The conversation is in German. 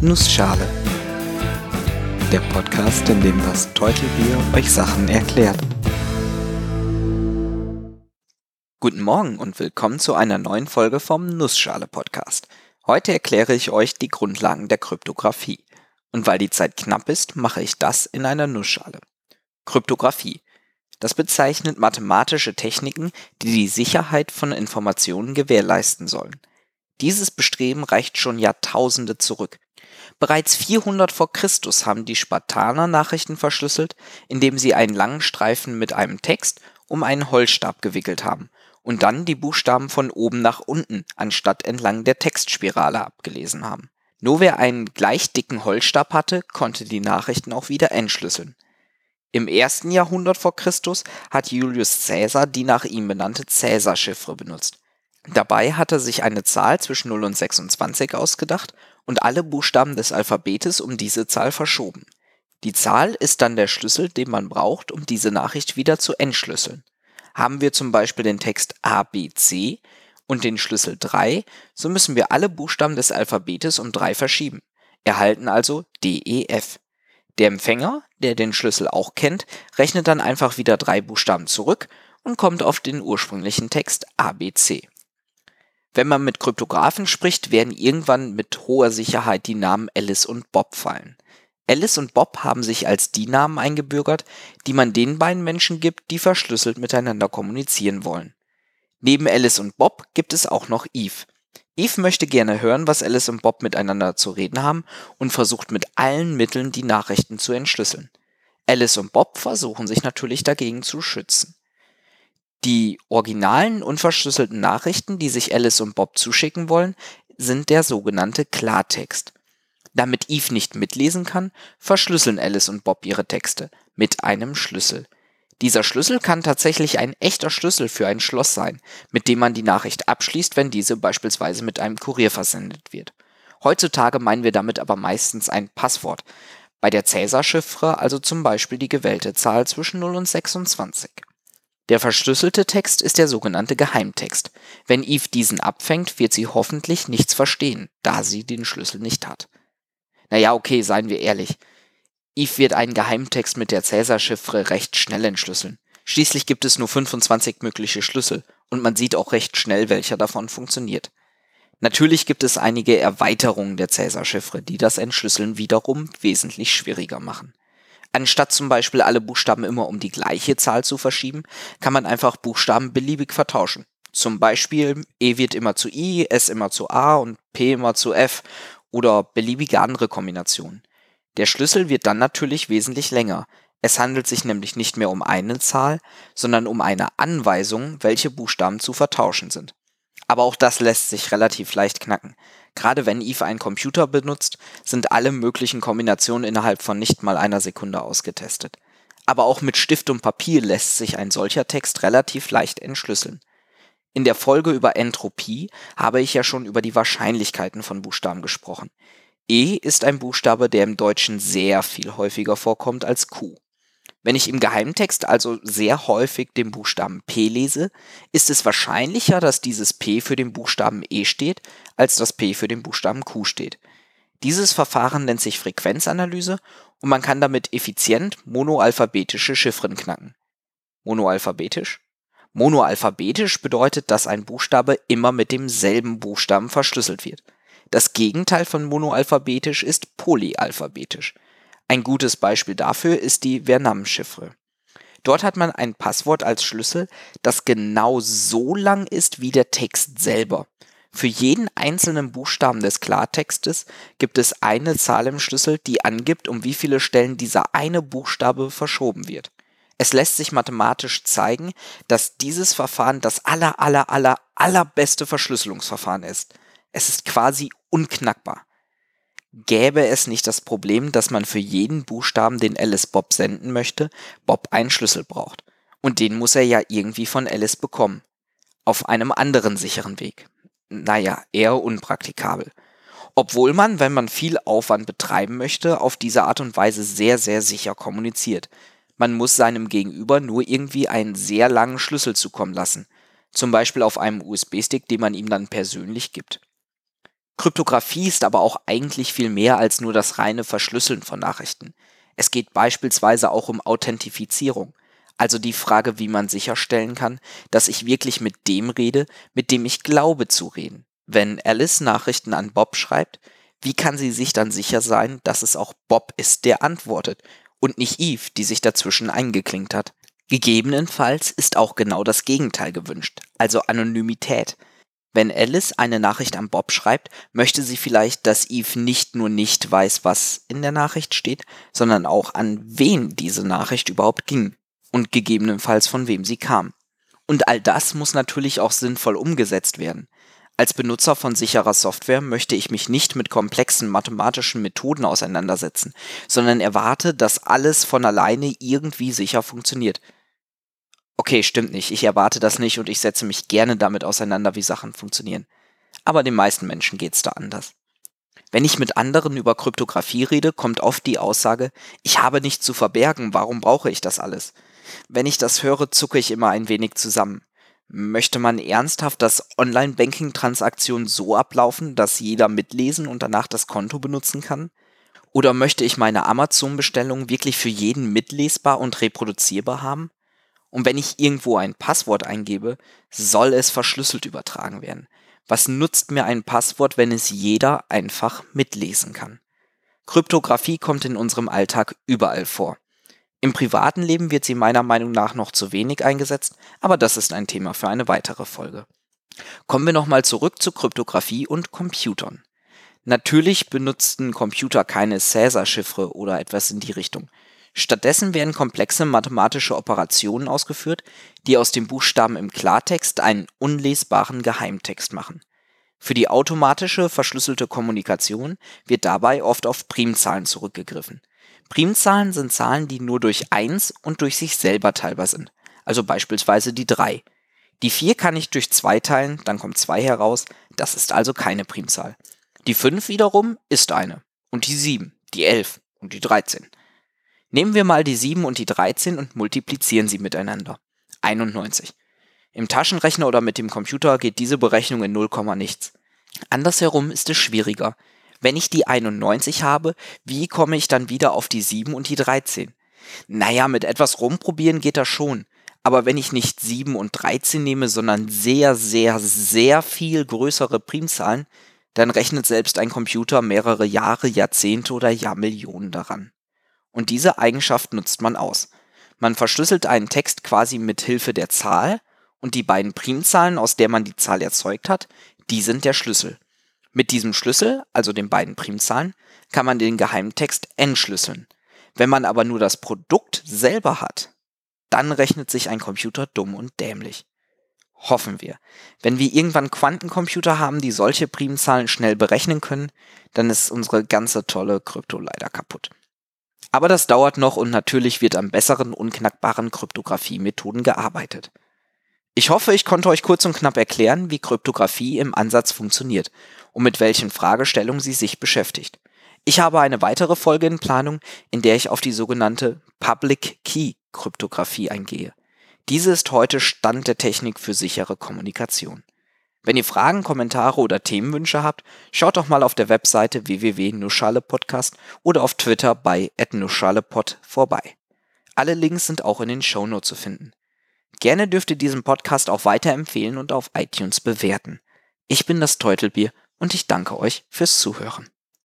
Nussschale. Der Podcast, in dem das Teutelbier euch Sachen erklärt. Guten Morgen und willkommen zu einer neuen Folge vom Nussschale Podcast. Heute erkläre ich euch die Grundlagen der Kryptographie. Und weil die Zeit knapp ist, mache ich das in einer Nussschale. Kryptographie. Das bezeichnet mathematische Techniken, die die Sicherheit von Informationen gewährleisten sollen. Dieses Bestreben reicht schon Jahrtausende zurück. Bereits 400 vor Christus haben die Spartaner Nachrichten verschlüsselt, indem sie einen langen Streifen mit einem Text um einen Holzstab gewickelt haben und dann die Buchstaben von oben nach unten anstatt entlang der Textspirale abgelesen haben. Nur wer einen gleich dicken Holzstab hatte, konnte die Nachrichten auch wieder entschlüsseln. Im ersten Jahrhundert vor Christus hat Julius Caesar die nach ihm benannte Caesar-Chiffre benutzt. Dabei hat er sich eine Zahl zwischen 0 und 26 ausgedacht und alle Buchstaben des Alphabetes um diese Zahl verschoben. Die Zahl ist dann der Schlüssel, den man braucht, um diese Nachricht wieder zu entschlüsseln. Haben wir zum Beispiel den Text ABC und den Schlüssel 3, so müssen wir alle Buchstaben des Alphabetes um 3 verschieben, erhalten also DEF. Der Empfänger, der den Schlüssel auch kennt, rechnet dann einfach wieder drei Buchstaben zurück und kommt auf den ursprünglichen Text ABC. Wenn man mit Kryptografen spricht, werden irgendwann mit hoher Sicherheit die Namen Alice und Bob fallen. Alice und Bob haben sich als die Namen eingebürgert, die man den beiden Menschen gibt, die verschlüsselt miteinander kommunizieren wollen. Neben Alice und Bob gibt es auch noch Eve. Eve möchte gerne hören, was Alice und Bob miteinander zu reden haben und versucht mit allen Mitteln die Nachrichten zu entschlüsseln. Alice und Bob versuchen sich natürlich dagegen zu schützen. Die originalen unverschlüsselten Nachrichten, die sich Alice und Bob zuschicken wollen, sind der sogenannte Klartext. Damit Eve nicht mitlesen kann, verschlüsseln Alice und Bob ihre Texte mit einem Schlüssel. Dieser Schlüssel kann tatsächlich ein echter Schlüssel für ein Schloss sein, mit dem man die Nachricht abschließt, wenn diese beispielsweise mit einem Kurier versendet wird. Heutzutage meinen wir damit aber meistens ein Passwort. Bei der Cäsar-Chiffre also zum Beispiel die gewählte Zahl zwischen 0 und 26. Der verschlüsselte Text ist der sogenannte Geheimtext. Wenn Eve diesen abfängt, wird sie hoffentlich nichts verstehen, da sie den Schlüssel nicht hat. Naja, okay, seien wir ehrlich. Eve wird einen Geheimtext mit der Cäsar-Chiffre recht schnell entschlüsseln. Schließlich gibt es nur 25 mögliche Schlüssel und man sieht auch recht schnell, welcher davon funktioniert. Natürlich gibt es einige Erweiterungen der Cäsar-Chiffre, die das Entschlüsseln wiederum wesentlich schwieriger machen. Anstatt zum Beispiel alle Buchstaben immer um die gleiche Zahl zu verschieben, kann man einfach Buchstaben beliebig vertauschen. Zum Beispiel E wird immer zu I, S immer zu A und P immer zu F oder beliebige andere Kombinationen. Der Schlüssel wird dann natürlich wesentlich länger. Es handelt sich nämlich nicht mehr um eine Zahl, sondern um eine Anweisung, welche Buchstaben zu vertauschen sind. Aber auch das lässt sich relativ leicht knacken. Gerade wenn Eve einen Computer benutzt, sind alle möglichen Kombinationen innerhalb von nicht mal einer Sekunde ausgetestet. Aber auch mit Stift und Papier lässt sich ein solcher Text relativ leicht entschlüsseln. In der Folge über Entropie habe ich ja schon über die Wahrscheinlichkeiten von Buchstaben gesprochen. E ist ein Buchstabe, der im Deutschen sehr viel häufiger vorkommt als Q. Wenn ich im Geheimtext also sehr häufig den Buchstaben P lese, ist es wahrscheinlicher, dass dieses P für den Buchstaben E steht, als dass P für den Buchstaben Q steht. Dieses Verfahren nennt sich Frequenzanalyse und man kann damit effizient monoalphabetische Chiffren knacken. Monoalphabetisch? Monoalphabetisch bedeutet, dass ein Buchstabe immer mit demselben Buchstaben verschlüsselt wird. Das Gegenteil von monoalphabetisch ist polyalphabetisch. Ein gutes Beispiel dafür ist die Vernam-Chiffre. Dort hat man ein Passwort als Schlüssel, das genau so lang ist wie der Text selber. Für jeden einzelnen Buchstaben des Klartextes gibt es eine Zahl im Schlüssel, die angibt, um wie viele Stellen dieser eine Buchstabe verschoben wird. Es lässt sich mathematisch zeigen, dass dieses Verfahren das aller, aller, aller, allerbeste Verschlüsselungsverfahren ist. Es ist quasi unknackbar. Gäbe es nicht das Problem, dass man für jeden Buchstaben, den Alice Bob senden möchte, Bob einen Schlüssel braucht. Und den muss er ja irgendwie von Alice bekommen. Auf einem anderen sicheren Weg. Naja, eher unpraktikabel. Obwohl man, wenn man viel Aufwand betreiben möchte, auf diese Art und Weise sehr, sehr sicher kommuniziert. Man muss seinem Gegenüber nur irgendwie einen sehr langen Schlüssel zukommen lassen. Zum Beispiel auf einem USB-Stick, den man ihm dann persönlich gibt. Kryptographie ist aber auch eigentlich viel mehr als nur das reine Verschlüsseln von Nachrichten. Es geht beispielsweise auch um Authentifizierung, also die Frage, wie man sicherstellen kann, dass ich wirklich mit dem rede, mit dem ich glaube zu reden. Wenn Alice Nachrichten an Bob schreibt, wie kann sie sich dann sicher sein, dass es auch Bob ist, der antwortet und nicht Eve, die sich dazwischen eingeklinkt hat? Gegebenenfalls ist auch genau das Gegenteil gewünscht, also Anonymität. Wenn Alice eine Nachricht an Bob schreibt, möchte sie vielleicht, dass Eve nicht nur nicht weiß, was in der Nachricht steht, sondern auch an wen diese Nachricht überhaupt ging und gegebenenfalls von wem sie kam. Und all das muss natürlich auch sinnvoll umgesetzt werden. Als Benutzer von sicherer Software möchte ich mich nicht mit komplexen mathematischen Methoden auseinandersetzen, sondern erwarte, dass alles von alleine irgendwie sicher funktioniert – Okay, stimmt nicht. Ich erwarte das nicht und ich setze mich gerne damit auseinander, wie Sachen funktionieren. Aber den meisten Menschen geht's da anders. Wenn ich mit anderen über Kryptographie rede, kommt oft die Aussage, ich habe nichts zu verbergen, warum brauche ich das alles? Wenn ich das höre, zucke ich immer ein wenig zusammen. Möchte man ernsthaft, dass Online-Banking-Transaktionen so ablaufen, dass jeder mitlesen und danach das Konto benutzen kann? Oder möchte ich meine Amazon-Bestellung wirklich für jeden mitlesbar und reproduzierbar haben? Und wenn ich irgendwo ein Passwort eingebe, soll es verschlüsselt übertragen werden. Was nutzt mir ein Passwort, wenn es jeder einfach mitlesen kann? Kryptographie kommt in unserem Alltag überall vor. Im privaten Leben wird sie meiner Meinung nach noch zu wenig eingesetzt, aber das ist ein Thema für eine weitere Folge. Kommen wir nochmal zurück zu Kryptographie und Computern. Natürlich benutzten Computer keine Caesar-Chiffre oder etwas in die Richtung. Stattdessen werden komplexe mathematische Operationen ausgeführt, die aus den Buchstaben im Klartext einen unlesbaren Geheimtext machen. Für die automatische verschlüsselte Kommunikation wird dabei oft auf Primzahlen zurückgegriffen. Primzahlen sind Zahlen, die nur durch 1 und durch sich selber teilbar sind, also beispielsweise die 3. Die 4 kann ich durch 2 teilen, dann kommt 2 heraus, das ist also keine Primzahl. Die 5 wiederum ist eine. Und die 7, die 11 und die 13. Nehmen wir mal die 7 und die 13 und multiplizieren sie miteinander. 91. Im Taschenrechner oder mit dem Computer geht diese Berechnung in 0, nichts. Andersherum ist es schwieriger. Wenn ich die 91 habe, wie komme ich dann wieder auf die 7 und die 13? Naja, mit etwas rumprobieren geht das schon. Aber wenn ich nicht 7 und 13 nehme, sondern sehr, sehr, sehr viel größere Primzahlen, dann rechnet selbst ein Computer mehrere Jahre, Jahrzehnte oder Jahrmillionen daran. Und diese Eigenschaft nutzt man aus. Man verschlüsselt einen Text quasi mit Hilfe der Zahl und die beiden Primzahlen, aus der man die Zahl erzeugt hat, die sind der Schlüssel. Mit diesem Schlüssel, also den beiden Primzahlen, kann man den Geheimtext entschlüsseln. Wenn man aber nur das Produkt selber hat, dann rechnet sich ein Computer dumm und dämlich. Hoffen wir. Wenn wir irgendwann Quantencomputer haben, die solche Primzahlen schnell berechnen können, dann ist unsere ganze tolle Krypto leider kaputt. Aber das dauert noch und natürlich wird an besseren, unknackbaren Kryptographie-Methoden gearbeitet. Ich hoffe, ich konnte euch kurz und knapp erklären, wie Kryptographie im Ansatz funktioniert und mit welchen Fragestellungen sie sich beschäftigt. Ich habe eine weitere Folge in Planung, in der ich auf die sogenannte Public Key Kryptographie eingehe. Diese ist heute Stand der Technik für sichere Kommunikation. Wenn ihr Fragen, Kommentare oder Themenwünsche habt, schaut doch mal auf der Webseite www.nuschalepodcast oder auf Twitter bei @nuschalepod vorbei. Alle Links sind auch in den Shownotes zu finden. Gerne dürft ihr diesen Podcast auch weiterempfehlen und auf iTunes bewerten. Ich bin das Teutelbier und ich danke euch fürs Zuhören.